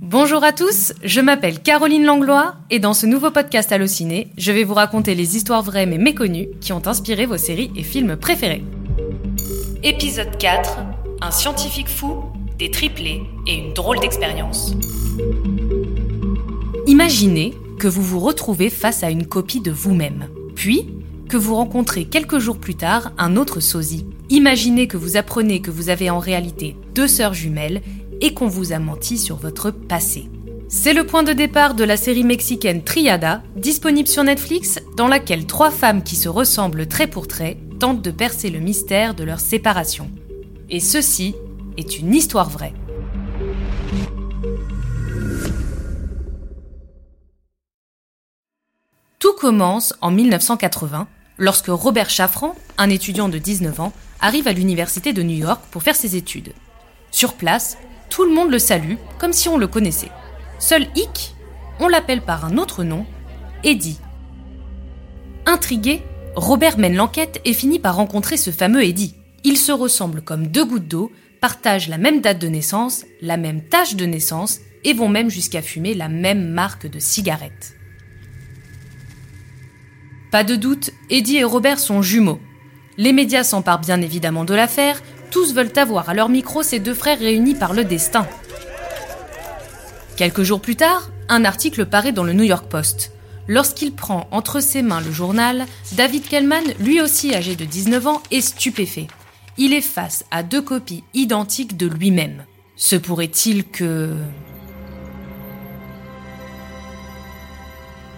Bonjour à tous, je m'appelle Caroline Langlois et dans ce nouveau podcast Allociné, je vais vous raconter les histoires vraies mais méconnues qui ont inspiré vos séries et films préférés. Épisode 4 Un scientifique fou, des triplés et une drôle d'expérience. Imaginez que vous vous retrouvez face à une copie de vous-même, puis que vous rencontrez quelques jours plus tard un autre sosie. Imaginez que vous apprenez que vous avez en réalité deux sœurs jumelles et qu'on vous a menti sur votre passé. C'est le point de départ de la série mexicaine Triada, disponible sur Netflix, dans laquelle trois femmes qui se ressemblent trait pour trait tentent de percer le mystère de leur séparation. Et ceci est une histoire vraie. Tout commence en 1980, lorsque Robert Chaffran, un étudiant de 19 ans, arrive à l'université de New York pour faire ses études. Sur place, tout le monde le salue comme si on le connaissait. Seul Hick, on l'appelle par un autre nom, Eddie. Intrigué, Robert mène l'enquête et finit par rencontrer ce fameux Eddie. Ils se ressemblent comme deux gouttes d'eau, partagent la même date de naissance, la même tâche de naissance et vont même jusqu'à fumer la même marque de cigarettes. Pas de doute, Eddie et Robert sont jumeaux. Les médias s'emparent bien évidemment de l'affaire, tous veulent avoir à leur micro ces deux frères réunis par le destin. Quelques jours plus tard, un article paraît dans le New York Post. Lorsqu'il prend entre ses mains le journal, David Kellman, lui aussi âgé de 19 ans, est stupéfait. Il est face à deux copies identiques de lui-même. Se pourrait-il que...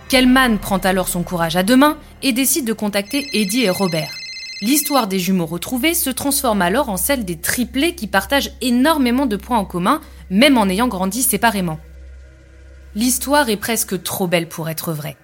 Kellman prend alors son courage à deux mains et décide de contacter Eddie et Robert. L'histoire des jumeaux retrouvés se transforme alors en celle des triplés qui partagent énormément de points en commun, même en ayant grandi séparément. L'histoire est presque trop belle pour être vraie.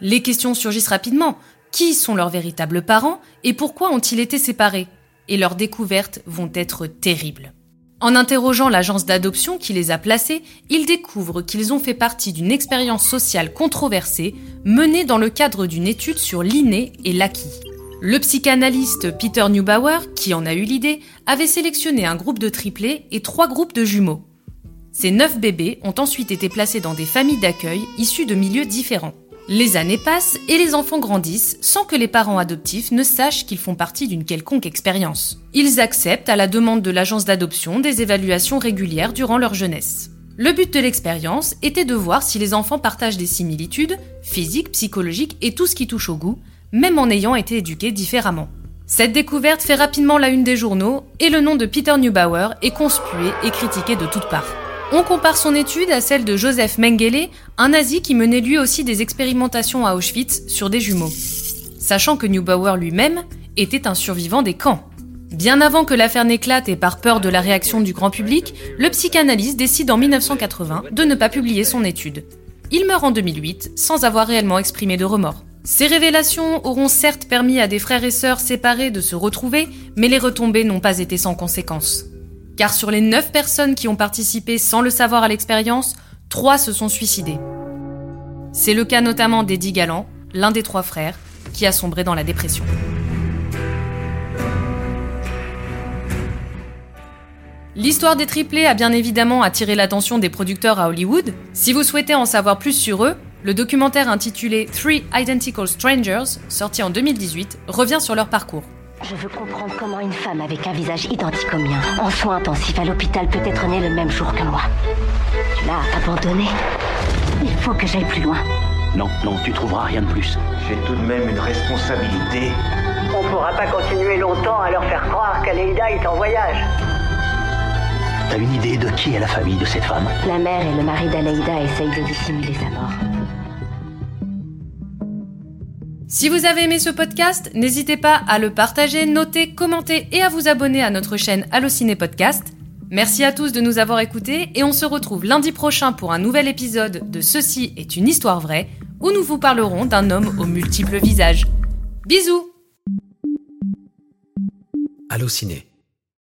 Les questions surgissent rapidement. Qui sont leurs véritables parents et pourquoi ont-ils été séparés? Et leurs découvertes vont être terribles. En interrogeant l'agence d'adoption qui les a placés, ils découvrent qu'ils ont fait partie d'une expérience sociale controversée menée dans le cadre d'une étude sur l'inné et l'acquis. Le psychanalyste Peter Neubauer, qui en a eu l'idée, avait sélectionné un groupe de triplés et trois groupes de jumeaux. Ces neuf bébés ont ensuite été placés dans des familles d'accueil issues de milieux différents. Les années passent et les enfants grandissent sans que les parents adoptifs ne sachent qu'ils font partie d'une quelconque expérience. Ils acceptent, à la demande de l'agence d'adoption, des évaluations régulières durant leur jeunesse. Le but de l'expérience était de voir si les enfants partagent des similitudes, physiques, psychologiques et tout ce qui touche au goût, même en ayant été éduqués différemment. Cette découverte fait rapidement la une des journaux et le nom de Peter Neubauer est conspué et critiqué de toutes parts. On compare son étude à celle de Joseph Mengele, un nazi qui menait lui aussi des expérimentations à Auschwitz sur des jumeaux. Sachant que Neubauer lui-même était un survivant des camps. Bien avant que l'affaire n'éclate et par peur de la réaction du grand public, le psychanalyste décide en 1980 de ne pas publier son étude. Il meurt en 2008 sans avoir réellement exprimé de remords. Ces révélations auront certes permis à des frères et sœurs séparés de se retrouver, mais les retombées n'ont pas été sans conséquences. Car sur les 9 personnes qui ont participé sans le savoir à l'expérience, 3 se sont suicidés. C'est le cas notamment d'Eddie Galland, l'un des trois frères, qui a sombré dans la dépression. L'histoire des triplés a bien évidemment attiré l'attention des producteurs à Hollywood. Si vous souhaitez en savoir plus sur eux, le documentaire intitulé Three Identical Strangers, sorti en 2018, revient sur leur parcours. Je veux comprendre comment une femme avec un visage identique au mien, en soins intensifs à l'hôpital, peut être née le même jour que moi. Tu l'as abandonnée. Il faut que j'aille plus loin. Non, non, tu trouveras rien de plus. J'ai tout de même une responsabilité. On pourra pas continuer longtemps à leur faire croire qu'Aleida est en voyage. T'as une idée de qui est la famille de cette femme? La mère et le mari d'Aleida essayent de dissimuler sa mort. Si vous avez aimé ce podcast, n'hésitez pas à le partager, noter, commenter et à vous abonner à notre chaîne Allociné Podcast. Merci à tous de nous avoir écoutés et on se retrouve lundi prochain pour un nouvel épisode de Ceci est une histoire vraie où nous vous parlerons d'un homme aux multiples visages. Bisous Allociné